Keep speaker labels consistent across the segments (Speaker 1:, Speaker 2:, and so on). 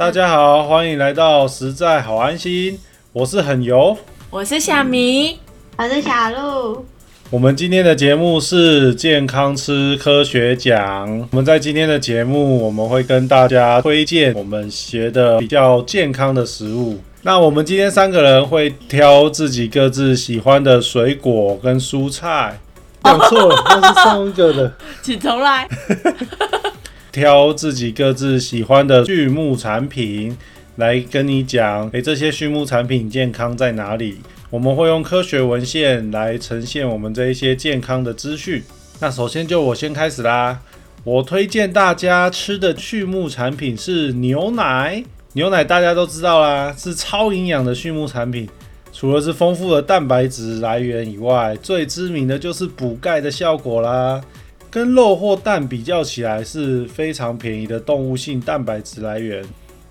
Speaker 1: 大家好，欢迎来到实在好安心，我是很油，
Speaker 2: 我是小明，
Speaker 3: 我是小鹿。
Speaker 1: 我们今天的节目是健康吃科学讲。我们在今天的节目，我们会跟大家推荐我们学的比较健康的食物。那我们今天三个人会挑自己各自喜欢的水果跟蔬菜。讲错了，那是上一个的。
Speaker 2: 请重来。
Speaker 1: 挑自己各自喜欢的畜牧产品来跟你讲，诶，这些畜牧产品健康在哪里？我们会用科学文献来呈现我们这一些健康的资讯。那首先就我先开始啦。我推荐大家吃的畜牧产品是牛奶。牛奶大家都知道啦，是超营养的畜牧产品。除了是丰富的蛋白质来源以外，最知名的就是补钙的效果啦。跟肉或蛋比较起来，是非常便宜的动物性蛋白质来源。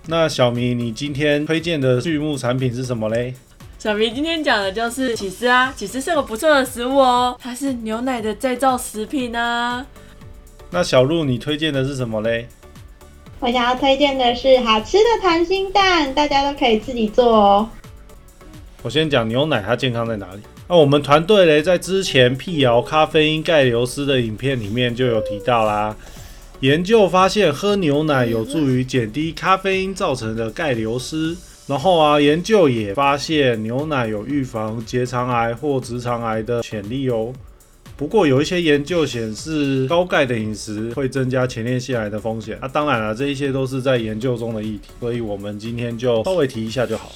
Speaker 1: 那小明，你今天推荐的畜牧产品是什么嘞？
Speaker 2: 小明今天讲的就是起司啊，起司是个不错的食物哦，它是牛奶的再造食品啊。
Speaker 1: 那小鹿，你推荐的是什么嘞？
Speaker 3: 我想要推荐的是好吃的溏心蛋，大家都可以自己做哦。
Speaker 1: 我先讲牛奶，它健康在哪里？那我们团队嘞，在之前辟谣咖啡因钙流失的影片里面就有提到啦。研究发现，喝牛奶有助于减低咖啡因造成的钙流失。然后啊，研究也发现牛奶有预防结肠癌或直肠癌的潜力哦。不过有一些研究显示，高钙的饮食会增加前列腺癌的风险。那当然了，这一些都是在研究中的议题，所以我们今天就稍微提一下就好。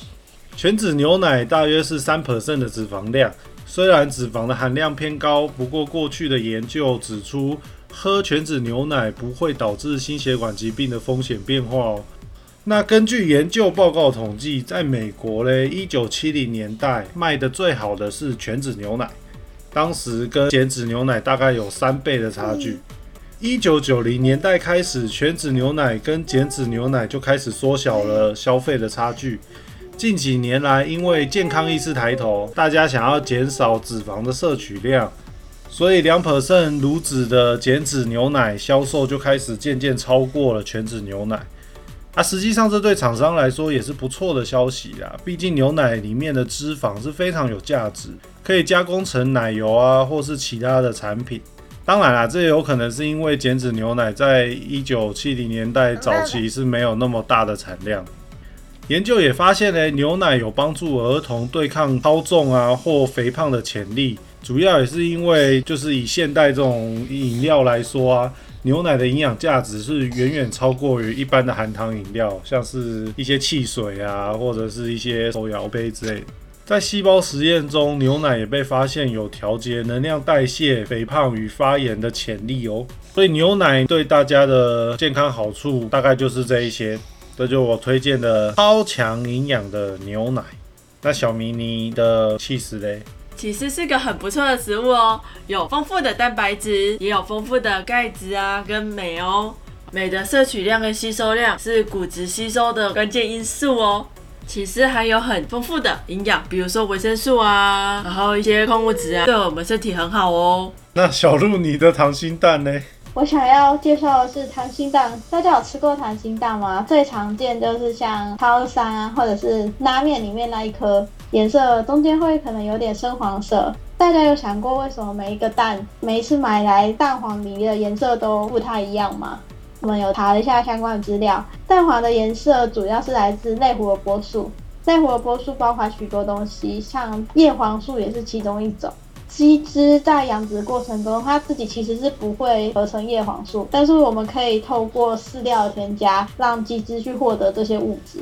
Speaker 1: 全脂牛奶大约是三 percent 的脂肪量，虽然脂肪的含量偏高，不过过去的研究指出，喝全脂牛奶不会导致心血管疾病的风险变化哦。那根据研究报告统计，在美国嘞，一九七零年代卖的最好的是全脂牛奶，当时跟减脂牛奶大概有三倍的差距。一九九零年代开始，全脂牛奶跟减脂牛奶就开始缩小了消费的差距。近几年来，因为健康意识抬头，大家想要减少脂肪的摄取量，所以两 percent 乳脂的减脂牛奶销售就开始渐渐超过了全脂牛奶。啊，实际上这对厂商来说也是不错的消息啊！毕竟牛奶里面的脂肪是非常有价值，可以加工成奶油啊，或是其他的产品。当然啦，这也有可能是因为减脂牛奶在一九七零年代早期是没有那么大的产量。研究也发现呢，牛奶有帮助儿童对抗超重啊或肥胖的潜力，主要也是因为就是以现代这种饮料来说啊。牛奶的营养价值是远远超过于一般的含糖饮料，像是一些汽水啊，或者是一些手摇杯之类。在细胞实验中，牛奶也被发现有调节能量代谢、肥胖与发炎的潜力哦。所以牛奶对大家的健康好处大概就是这一些。这就我推荐的超强营养的牛奶。那小迷你的气势嘞？
Speaker 2: 其实是个很不错的食物哦，有丰富的蛋白质，也有丰富的钙质啊，跟镁哦。镁的摄取量跟吸收量是骨质吸收的关键因素哦。其实还有很丰富的营养，比如说维生素啊，然后一些矿物质啊，对我们身体很好哦。
Speaker 1: 那小鹿，你的溏心蛋呢？
Speaker 3: 我想要介绍的是溏心蛋，大家有吃过溏心蛋吗？最常见就是像超山啊，或者是拉面里面那一颗，颜色中间会可能有点深黄色。大家有想过为什么每一个蛋，每一次买来蛋黄里的颜色都不太一样吗？我们有查了一下相关的资料，蛋黄的颜色主要是来自类胡萝卜素，类胡萝卜素包含许多东西，像叶黄素也是其中一种。鸡汁在养殖过程中，它自己其实是不会合成叶黄素，但是我们可以透过饲料添加，让鸡汁去获得这些物质。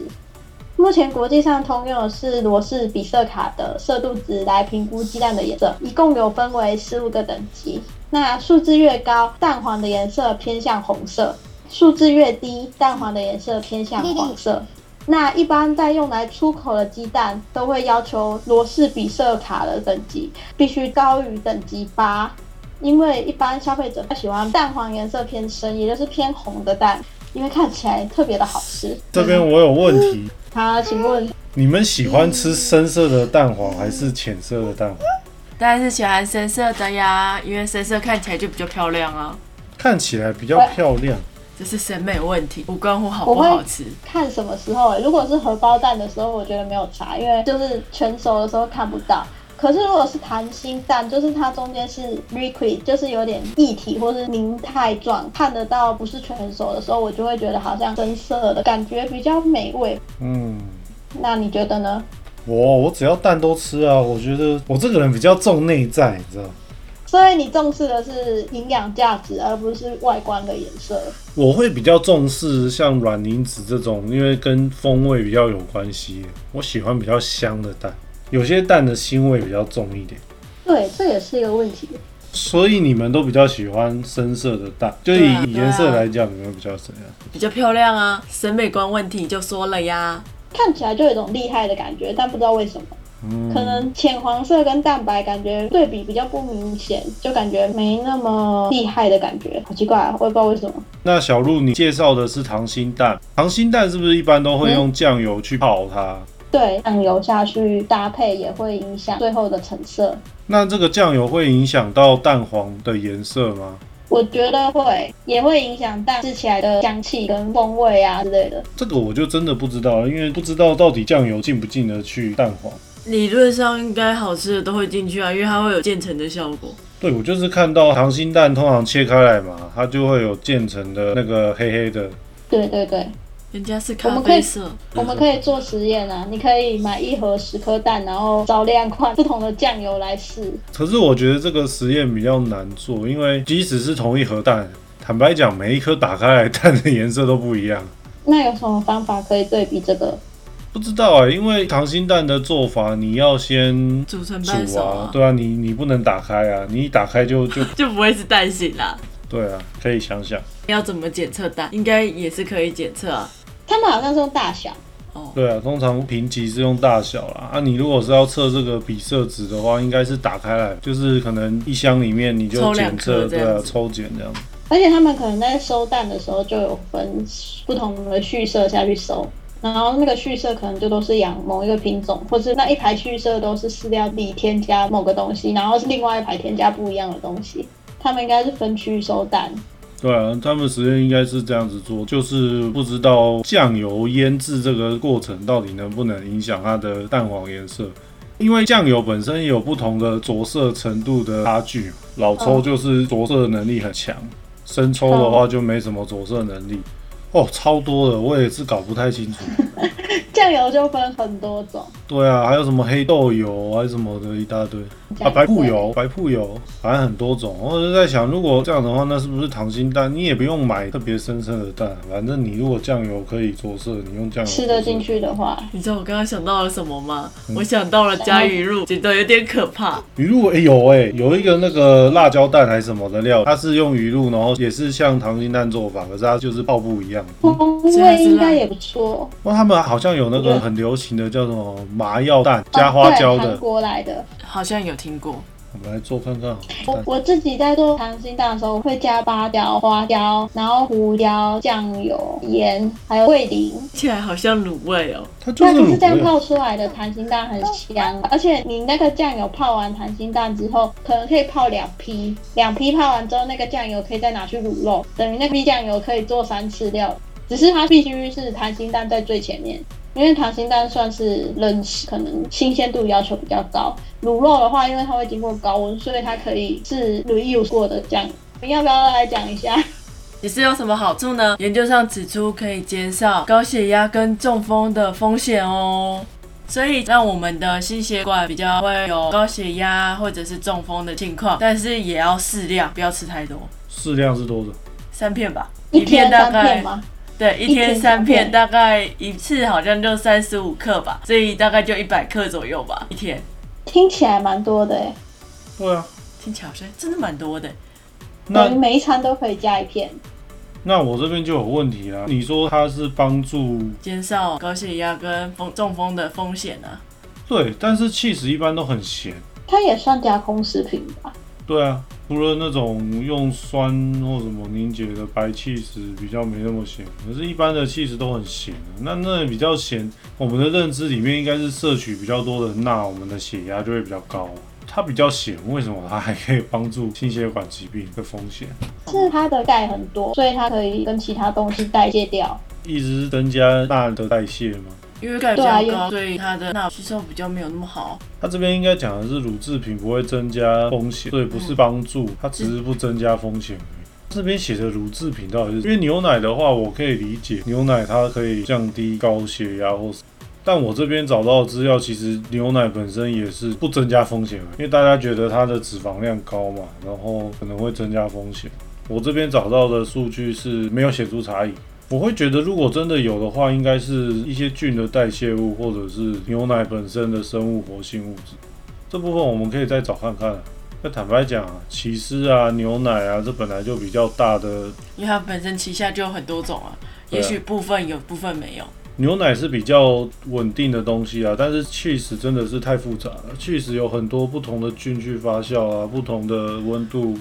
Speaker 3: 目前国际上通用的是罗氏比色卡的色度值来评估鸡蛋的颜色，一共有分为十五个等级。那数字越高，蛋黄的颜色偏向红色；数字越低，蛋黄的颜色偏向黄色。那一般在用来出口的鸡蛋，都会要求罗氏比色卡的等级必须高于等级八，因为一般消费者喜欢蛋黄颜色偏深，也就是偏红的蛋，因为看起来特别的好吃。
Speaker 1: 这边我有问题，
Speaker 3: 好，请问
Speaker 1: 你们喜欢吃深色的蛋黄还是浅色的蛋黄？
Speaker 2: 当然是喜欢深色的呀，因为深色看起来就比较漂亮啊。
Speaker 1: 看起来比较漂亮。
Speaker 2: 这是审美问题，无关乎好不好吃。
Speaker 3: 看什么时候、欸？如果是荷包蛋的时候，我觉得没有差，因为就是全熟的时候看不到。可是如果是溏心蛋，就是它中间是 liquid，就是有点液体或是凝态状，看得到不是全熟的时候，我就会觉得好像深色的感觉比较美味。
Speaker 1: 嗯，
Speaker 3: 那你觉得呢？
Speaker 1: 我我只要蛋都吃啊，我觉得我这个人比较重内在，你知道吗？
Speaker 3: 所以你重视的是营养价值，而不是外观的颜色。
Speaker 1: 我会比较重视像软磷脂这种，因为跟风味比较有关系。我喜欢比较香的蛋，有些蛋的腥味比较重一点，
Speaker 3: 对，这也是一个问题。
Speaker 1: 所以你们都比较喜欢深色的蛋。就以颜色来讲，你们比较怎样？
Speaker 2: 比较漂亮啊，审美观问题就说了呀。
Speaker 3: 看起来就有一种厉害的感觉，但不知道为什么，
Speaker 1: 嗯，
Speaker 3: 可能浅黄色跟蛋白感觉对比比较不明显，就感觉没那么厉害的感觉，好奇怪、啊，我也不知道为什么。
Speaker 1: 那小鹿，你介绍的是溏心蛋，溏心蛋是不是一般都会用酱油去泡它？
Speaker 3: 对，酱油下去搭配也会影响最后的成色。
Speaker 1: 那这个酱油会影响到蛋黄的颜色吗？
Speaker 3: 我觉得会，也会影响蛋吃起来的香气跟风味啊之类的。
Speaker 1: 这个我就真的不知道了，因为不知道到底酱油进不进得去蛋黄。
Speaker 2: 理论上应该好吃的都会进去啊，因为它会有渐层的效果。
Speaker 1: 对，我就是看到溏心蛋通常切开来嘛，它就会有渐层的那个黑黑的。
Speaker 3: 对对对，
Speaker 2: 人家是
Speaker 3: 我们可以
Speaker 2: 咖啡色，
Speaker 3: 我们可以做实验啊，你可以买一盒十颗蛋，然后找两款不同的酱油来试。
Speaker 1: 可是我觉得这个实验比较难做，因为即使是同一盒蛋，坦白讲，每一颗打开来蛋的颜色都不一样。
Speaker 3: 那有什么方法可以对比这个？
Speaker 1: 不知道啊、因为溏心蛋的做法，你要先
Speaker 2: 煮成半
Speaker 1: 煮啊
Speaker 2: 熟啊，，
Speaker 1: 对啊，你你不能打开啊，你一打开就就
Speaker 2: 就不会是蛋形啦。
Speaker 1: 对啊，可以想想，
Speaker 2: 要怎么检测蛋？应该也是可以检测啊。
Speaker 3: 他们好像是用大小，
Speaker 2: 哦，
Speaker 1: 对啊，通常评级是用大小啦，啊，你如果是要测这个比色值的话，应该是打开来，就是可能一箱里面你就检测，对啊，抽检这样子。
Speaker 3: 而且他们可能在收蛋的时候就有分不同的畜舍下去收，然后那个畜舍可能就都是养某一个品种，或是那一排畜舍都是饲料里添加某个东西，然后是另外一排添加不一样的东西。他们应该是分区收蛋，
Speaker 1: 对啊，他们实验应该是这样子做，就是不知道酱油腌制这个过程到底能不能影响它的蛋黄颜色。因为酱油本身也有不同的着色程度的差距，老抽就是着色能力很强，生抽的话就没什么着色能力。哦，超多的，我也是搞不太清楚。
Speaker 3: 酱油就分很多种。
Speaker 1: 对啊，还有什么黑豆油还是什么的一大堆啊，白铺油、白铺油，反正很多种。我就在想，如果这样的话，那是不是溏心蛋？你也不用买特别深深的蛋，反正你如果酱油可以着色，你用酱油
Speaker 3: 吃得进
Speaker 1: 去。
Speaker 3: 去的话，
Speaker 2: 你知道我刚刚想到了什么吗？
Speaker 1: 嗯
Speaker 2: 我想到了加鱼露，觉得有点可怕。
Speaker 1: 鱼露诶、有诶、有一个那个辣椒蛋还是什么的料，它是用鱼露，然后也是像溏心蛋做法，可是它就是爆布一样。
Speaker 3: 风味应该也不错。
Speaker 1: 那他们好像有那个很流行的叫什么麻药蛋，加
Speaker 3: 哦
Speaker 1: 花椒的
Speaker 3: 对韩，国来的。
Speaker 2: 好像有听过，
Speaker 1: 我们来做看看
Speaker 3: 我。我自己在做溏心蛋的时候，我会加八角、花椒，然后胡椒、酱油、盐，还有味淋。
Speaker 2: 听起来好像卤味哦。
Speaker 1: 它就是
Speaker 3: 这样。泡出来的溏心蛋很香，而且你那个酱油泡完溏心蛋之后，可能可以泡两批，两批泡完之后，那个酱油可以再拿去卤肉，等于那批酱油可以做三次料。只是它必须是溏心蛋在最前面，因为溏心蛋算是冷食，可能新鲜度要求比较高。卤肉的话，因为它会经过高温，所以它可以是 reuse 过的酱油。你要不要来讲一下？
Speaker 2: 也是有什么好处呢？研究上指出可以减少高血压跟中风的风险哦。所以让我们的心血管比较会有高血压或者是中风的情况，但是也要适量，不要吃太多，
Speaker 1: 适量是多少？
Speaker 2: 三片吧，
Speaker 3: 一片
Speaker 2: 大概
Speaker 3: 三片吗？
Speaker 2: 对，一
Speaker 3: 一天
Speaker 2: 天三
Speaker 3: 三片，
Speaker 2: 大概一次好像就三十五克吧，所以大概就一百克左右吧，一天。
Speaker 3: 听起来蛮多的诶，
Speaker 1: 对啊，
Speaker 2: 听起来好像真的蛮多的。
Speaker 1: 那
Speaker 3: 等于每一餐都可以加一片。
Speaker 1: 那我这边就有问题啦。你说它是帮助
Speaker 2: 减少高血压跟风中风的风险啊呢、
Speaker 1: 对，但是 cheese 一般都很咸。
Speaker 3: 它也算加工食品吧？
Speaker 1: 对啊，除了那种用酸或什么凝结的白 cheese 比较没那么咸，可是一般的 cheese 都很咸。那那比较咸，我们的认知里面应该是摄取比较多的钠，我们的血压就会比较高。它比较咸，为什么它还可以帮助心血管疾病的风险？
Speaker 3: 是 它的钙很多，所以它可以跟其他东西代谢掉。
Speaker 1: 一直是增加钠的代谢嘛。
Speaker 2: 因为钙比较高，所以它的钠吸收比较没有那么好。
Speaker 1: 它这边应该讲的是乳制品不会增加风险，所以不是帮助，它只是不增加风险而已。这边写的乳制品到底是因为牛奶的话，我可以理解牛奶它可以降低高血压或是。但我这边找到的资料，其实牛奶本身也是不增加风险的，因为大家觉得它的脂肪量高嘛，然后可能会增加风险。我这边找到的数据是没有显著差异。我会觉得，如果真的有的话，应该是一些菌的代谢物，或者是牛奶本身的生物活性物质。这部分我们可以再找看看、啊。那坦白讲啊，起司啊、牛奶啊，这本来就比较大的
Speaker 2: 因为它本身旗下就有很多种啊也许部分有，部分没有。
Speaker 1: 牛奶是比较稳定的东西啊，但是 cheese 真的是太复杂了。cheese 有很多不同的菌去发酵啊，不同的温度。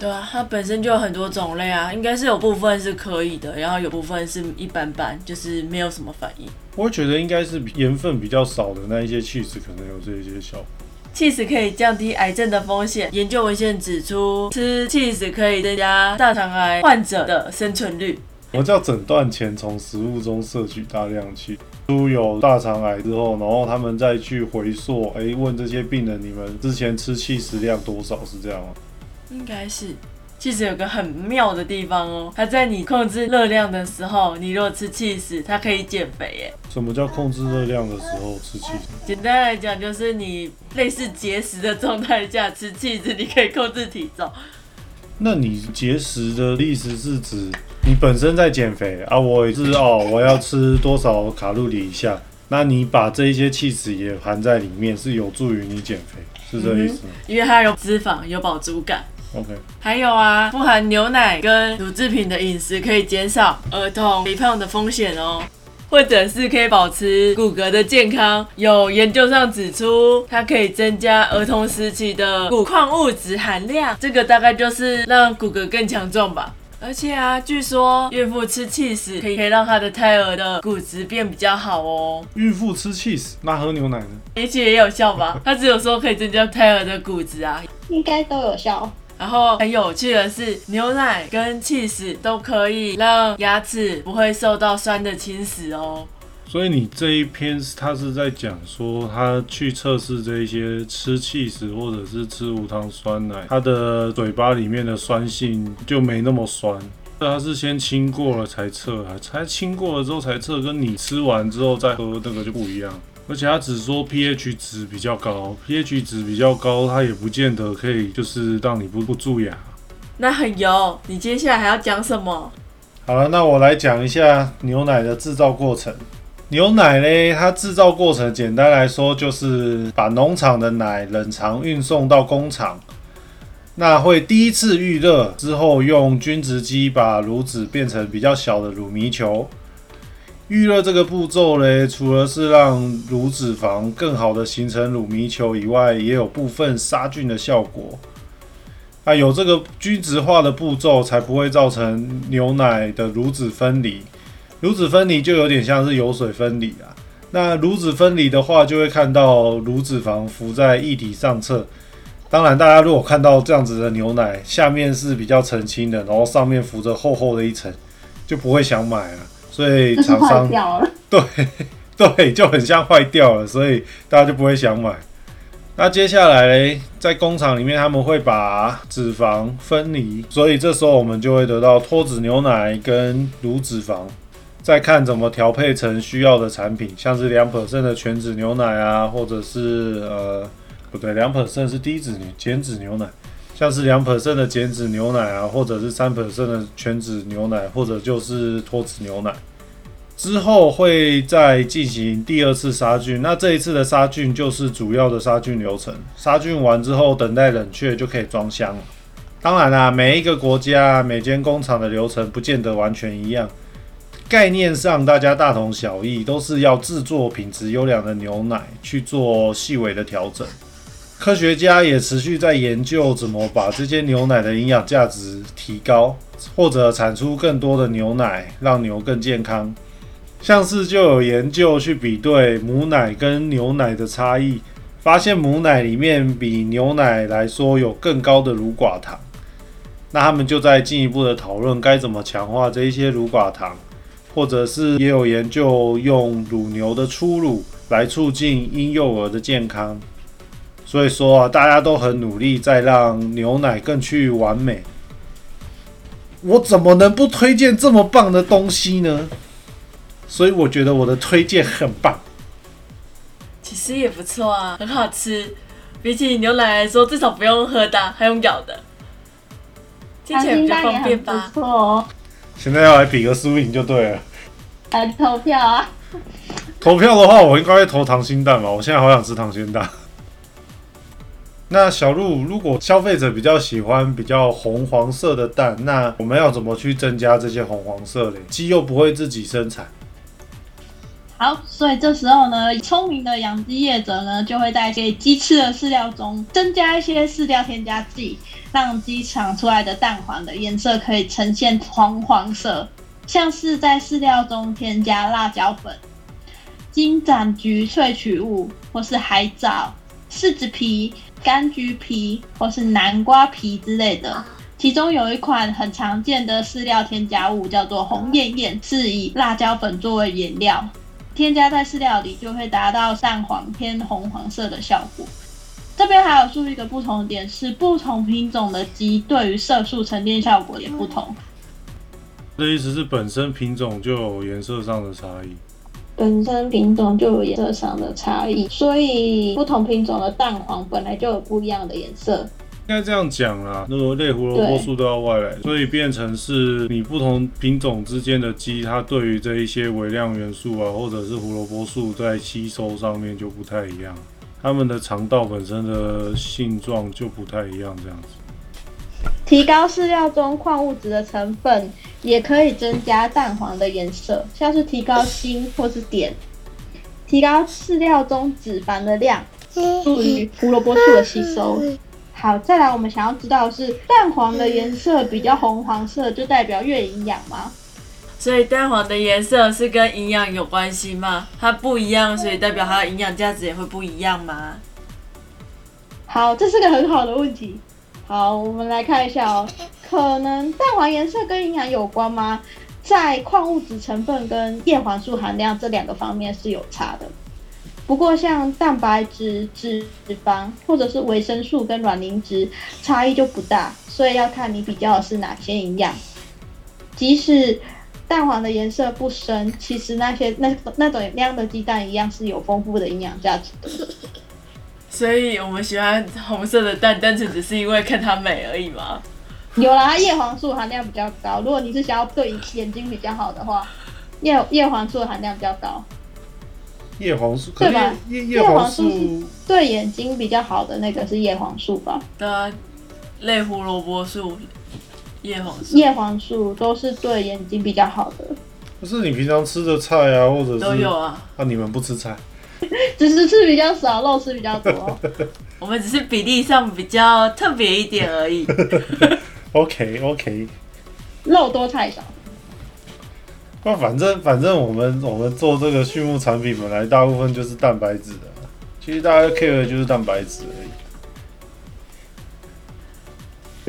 Speaker 2: 对啊，它本身就有很多种类啊，应该是有部分是可以的，然后有部分是一般般，就是没有什么反应。
Speaker 1: 我觉得应该是盐分比较少的那一些 cheese 可能有这一些效果。
Speaker 2: cheese 可以降低癌症的风险。研究文献指出，吃 cheese 可以增加大肠癌患者的生存率。
Speaker 1: 我们叫诊断前从食物中摄取大量气，出有大肠癌之后，然后他们再去回溯，哎，问这些病人你们之前吃气食量多少？是这样吗？
Speaker 2: 应该是。其实有个很妙的地方哦，它在你控制热量的时候，你如果吃 cheese，它可以减肥耶。
Speaker 1: 什么叫控制热量的时候吃气？
Speaker 2: 简单来讲，就是你类似节食的状态下吃 cheese，你可以控制体重。
Speaker 1: 那你节食的意思是指你本身在减肥啊？我也是哦，我要吃多少卡路里以下？那你把这一些气质也含在里面，是有助于你减肥，是这意思吗、
Speaker 2: 因为它有脂肪，有饱足感。还有啊，富含牛奶跟乳制品的饮食可以减少儿童肥胖的风险哦，或者是可以保持骨骼的健康。有研究上指出，它可以增加儿童时期的骨矿物质含量，这个大概就是让骨骼更强壮吧。而且啊，据说孕妇吃 cheese 可以可以让她的胎儿的骨质变比较好哦，
Speaker 1: 孕妇吃 cheese，那喝牛奶呢？
Speaker 2: 也许也有效吧。它只有说可以增加胎儿的骨质啊，
Speaker 3: 应该都有效。
Speaker 2: 然后很有趣的是，牛奶跟 cheese 都可以让牙齿不会受到酸的侵蚀哦。
Speaker 1: 所以你这一篇他是在讲说，他去测试这些吃气食或者是吃无糖酸奶，他的嘴巴里面的酸性就没那么酸。他是先清过了才测，才清过了之后才测，跟你吃完之后再喝那个就不一样。而且它只说 pH 值比较高，pH 值比较高，它也不见得可以就是让你不不蛀牙。
Speaker 2: 那很油，你接下来还要讲什么？
Speaker 1: 好了，那我来讲一下牛奶的制造过程。牛奶呢，它制造过程简单来说就是把农场的奶冷藏运送到工厂，那会第一次预热之后，用均值机把乳脂变成比较小的乳糜球。预热这个步骤呢，除了是让乳脂肪更好的形成乳糜球以外，也有部分杀菌的效果。啊，有这个均值化的步骤，才不会造成牛奶的乳脂分离。乳脂分离就有点像是油水分离啊。那乳脂分离的话，就会看到乳脂肪浮在液体上侧。当然，大家如果看到这样子的牛奶，下面是比较澄清的，然后上面浮着厚厚的一层，就不会想买了。所以厂商
Speaker 3: 掉了。
Speaker 1: 对，就很像坏掉了，所以大家就不会想买。那接下来嘞，在工厂里面他们会把脂肪分离，所以这时候我们就会得到脱脂牛奶跟乳脂肪。再看怎么调配成需要的产品，像是两 percent 的全脂牛奶啊，或者是呃不对，两 percent 是低脂牛减脂牛奶，像是两 percent 的减脂牛奶啊，或者是三 percent 的全脂牛奶，或者就是脱脂牛奶。之后会再进行第二次杀菌，那这一次的杀菌就是主要的杀菌流程。杀菌完之后，等待冷却就可以装箱了。当然啦，每一个国家、每间工厂的流程不见得完全一样，概念上大家大同小异，都是要制作品质优良的牛奶去做细微的调整。科学家也持续在研究怎么把这些牛奶的营养价值提高，或者产出更多的牛奶，让牛更健康。像是就有研究去比对母奶跟牛奶的差异，发现母奶里面比牛奶来说有更高的乳寡糖。那他们就在进一步的讨论该怎么强化这一些乳寡糖，或者是也有研究用乳牛的初乳来促进婴幼儿的健康。所以说啊，大家都很努力在让牛奶更趋于完美。我怎么能不推荐这么棒的东西呢？所以我觉得我的推荐很棒。
Speaker 2: 其实也不错啊，很好吃。比起牛奶来说，至少不用喝的，还用咬的，听起来比较方便
Speaker 3: 不
Speaker 2: 吧？
Speaker 3: 错哦，
Speaker 1: 现在要来比个输赢就对了。
Speaker 3: 来投票啊！
Speaker 1: 投票的话，我应该会投溏心蛋吧？我现在好想吃溏心蛋。那小鹿，如果消费者比较喜欢比较红黄色的蛋，那我们要怎么去增加这些红黄色嘞？鸡又不会自己生产，
Speaker 3: 好，所以这时候呢，聪明的养鸡业者呢，就会在给鸡吃的饲料中增加一些饲料添加剂，让鸡产出来的蛋黄的颜色可以呈现黄黄色，像是在饲料中添加辣椒粉、金盏菊萃取物，或是海藻、柿子皮、柑橘皮或是南瓜皮之类的。其中有一款很常见的饲料添加物叫做红艳艳，是以辣椒粉作为原料，添加在饲料里就会达到淡黄偏红黄色的效果。这边还有注意一个不同的点是，不同品种的鸡对于色素沉淀效果也不同。
Speaker 1: 这意思是本身品种就有颜色上的差异。
Speaker 3: 本身品种就有颜色上的差异，所以不同品种的蛋黄本来就有不一样的颜色。
Speaker 1: 应该这样讲啦，那个类胡萝卜素都要外来，所以变成是你不同品种之间的鸡，它对于这一些微量元素啊，或者是胡萝卜素在吸收上面就不太一样，它们的肠道本身的性状就不太一样，这样子。
Speaker 3: 提高饲料中矿物质的成分，也可以增加蛋黄的颜色，像是提高锌或是碘。提高饲料中脂肪的量，助于胡萝卜素的吸收。好，再来我们想要知道的是，蛋黄的颜色比较红黄色，就代表越营养吗？
Speaker 2: 所以蛋黄的颜色是跟营养有关系吗？它不一样，所以代表它的营养价值也会不一样吗？
Speaker 3: 好，这是个很好的问题。好，我们来看一下哦，可能蛋黄颜色跟营养有关吗？在矿物质成分跟叶黄素含量这两个方面是有差的。不过像蛋白质、脂肪或者是维生素跟卵磷脂差异就不大，所以要看你比较的是哪些营养。即使蛋黄的颜色不深，其实那些那那种量的鸡蛋一样是有丰富的营养价值的。
Speaker 2: 所以我们喜欢红色的蛋，单纯只是因为看它美而已嘛？
Speaker 3: 有啦，它叶黄素含量比较高。如果你是想要对眼睛比较好的话，叶叶黄素含量比较高。
Speaker 1: 叶黄素，可
Speaker 3: 对吧
Speaker 1: 叶
Speaker 3: 叶黄
Speaker 1: 素
Speaker 3: 素对眼睛比较好的那个是叶黄素吧？
Speaker 2: 的类胡萝卜素、叶黄素
Speaker 3: 叶黄素都是对眼睛比较好的，
Speaker 1: 不是你平常吃的菜啊，或者是
Speaker 2: 都有啊。
Speaker 1: 啊，你们不吃菜，
Speaker 3: 只是吃比较少，肉吃比较多。
Speaker 2: 我们只是比例上比较特别一点而已。
Speaker 1: OK OK，
Speaker 3: 肉多菜少。
Speaker 1: 那反正反正我们我们做这个畜牧产品本来大部分就是蛋白质的，其实大家 care 的就是蛋白质而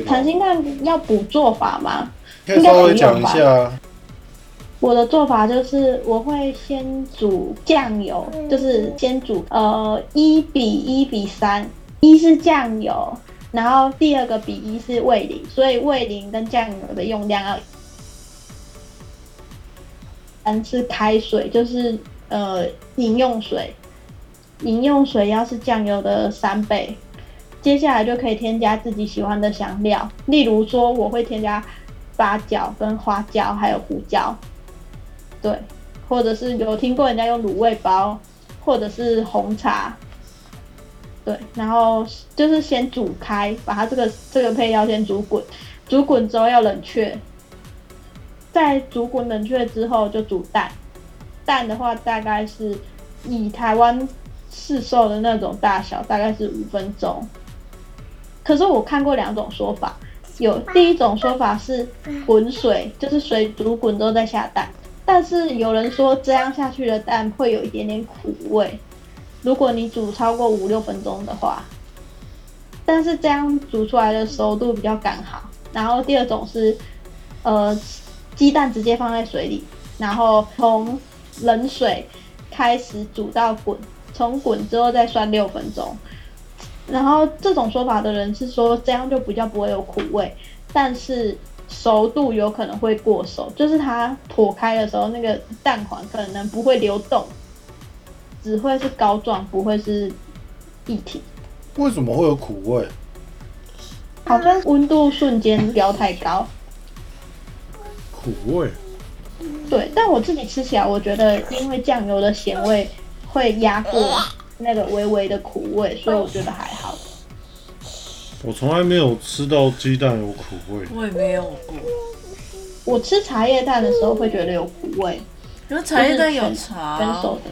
Speaker 1: 已。
Speaker 3: 溏心蛋要补做法吗？
Speaker 1: 可以稍微讲一下，
Speaker 3: 我的做法就是我会先煮酱油，就是先煮呃一比一比三，一是酱油，然后第二个比一是味淋，所以味淋跟酱油的用量要三是开水，就是呃饮用水，饮用水要是酱油的三倍。接下来就可以添加自己喜欢的香料，例如说我会添加八角跟花椒还有胡椒，对，或者是有听过人家用卤味包，或者是红茶，对，然后就是先煮开，把它这个这个配料先煮滚，煮滚之后要冷却，在煮滚冷却之后就煮蛋，蛋的话大概是以台湾市售的那种大小，大概是五分钟。可是我看过两种说法，有第一种说法是滚水，就是水煮滚之后再下蛋，但是有人说这样下去的蛋会有一点点苦味，如果你煮超过五六分钟的话，但是这样煮出来的熟度比较刚好，然后第二种是呃鸡蛋直接放在水里，然后从冷水开始煮到滚，从滚之后再涮六分钟。然后这种说法的人是说这样就比较不会有苦味，但是熟度有可能会过熟，就是它破开的时候那个蛋黄可能不会流动，只会是膏状，不会是液体。
Speaker 1: 为什么会有苦味？
Speaker 3: 好像温度瞬间飙太高。
Speaker 1: 苦味？
Speaker 3: 对，但我自己吃起来，我觉得因为酱油的咸味会压过那个微微的苦味，所以我觉得还好。
Speaker 1: 我从来没有吃到鸡蛋有苦味。
Speaker 2: 我也没有过。
Speaker 3: 我吃茶叶蛋的时候会觉得有苦味，
Speaker 2: 因为茶叶蛋有
Speaker 3: 分
Speaker 2: 茶，
Speaker 3: 熟的。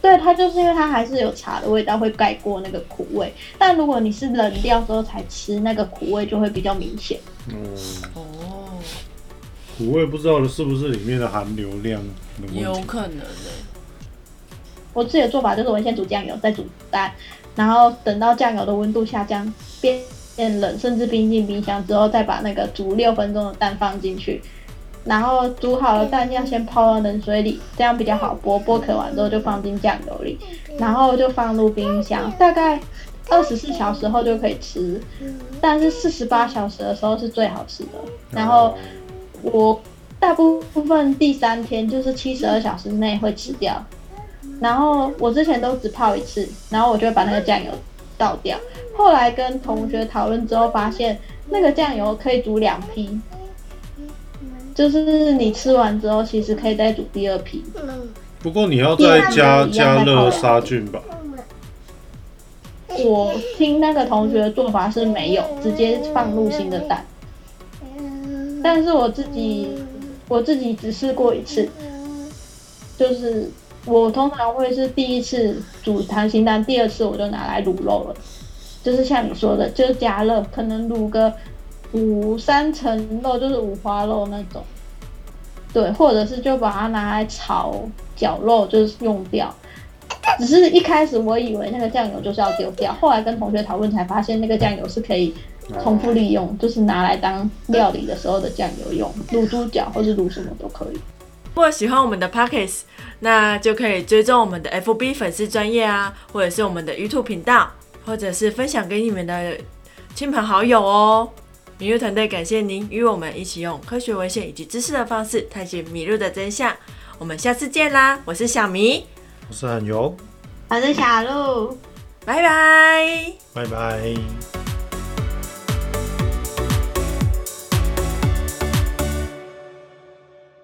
Speaker 3: 对，它就是因为它还是有茶的味道，会盖过那个苦味。但如果你是冷掉之后才吃，那个苦味就会比较明显。
Speaker 1: 嗯，
Speaker 2: 哦，
Speaker 1: 苦味不知道是不是里面的含硫量的问题。
Speaker 2: 有可能的。
Speaker 3: 我自己的做法就是我先煮酱油，再煮蛋，然后等到酱油的温度下降变变冷，甚至冰进冰箱之后，再把那个煮六分钟的蛋放进去。然后煮好了蛋要先泡到冷水里，这样比较好剥。剥壳完之后就放进酱油里，然后就放入冰箱，大概二十四小时后就可以吃。但是四十八小时的时候是最好吃的。然后我大部分第三天就是七十二小时内会吃掉。然后我之前都只泡一次，然后我就会把那个酱油倒掉。后来跟同学讨论之后，发现那个酱油可以煮两批。就是你吃完之后，其实可以再煮第二批。
Speaker 1: 不过你要再加加热杀菌吧。
Speaker 3: 我听那个同学的做法是没有，直接放入新的蛋。但是我自己我自己只试过一次，就是我通常会是第一次煮溏心蛋，第二次我就拿来卤肉了。就是像你说的，就是加热，可能卤个。五三层肉就是五花肉那种，对，或者是就把它拿来炒绞肉，就是用掉。只是一开始我以为那个酱油就是要丢掉，后来跟同学讨论才发现，那个酱油是可以重复利用，就是拿来当料理的时候的酱油用，卤猪脚或者卤什么都可以。
Speaker 2: 如果喜欢我们的 Pockets，那就可以追踪我们的 FB 粉丝专业啊，或者是我们的 YouTube 频道，或者是分享给你们的亲朋好友哦。米露团队感谢您与我们一起用科学文献以及知识的方式探寻米露的真相。我们下次见啦！我是小米，
Speaker 1: 我是很油，
Speaker 3: 我是小鹿，
Speaker 2: 拜拜，
Speaker 1: 拜拜。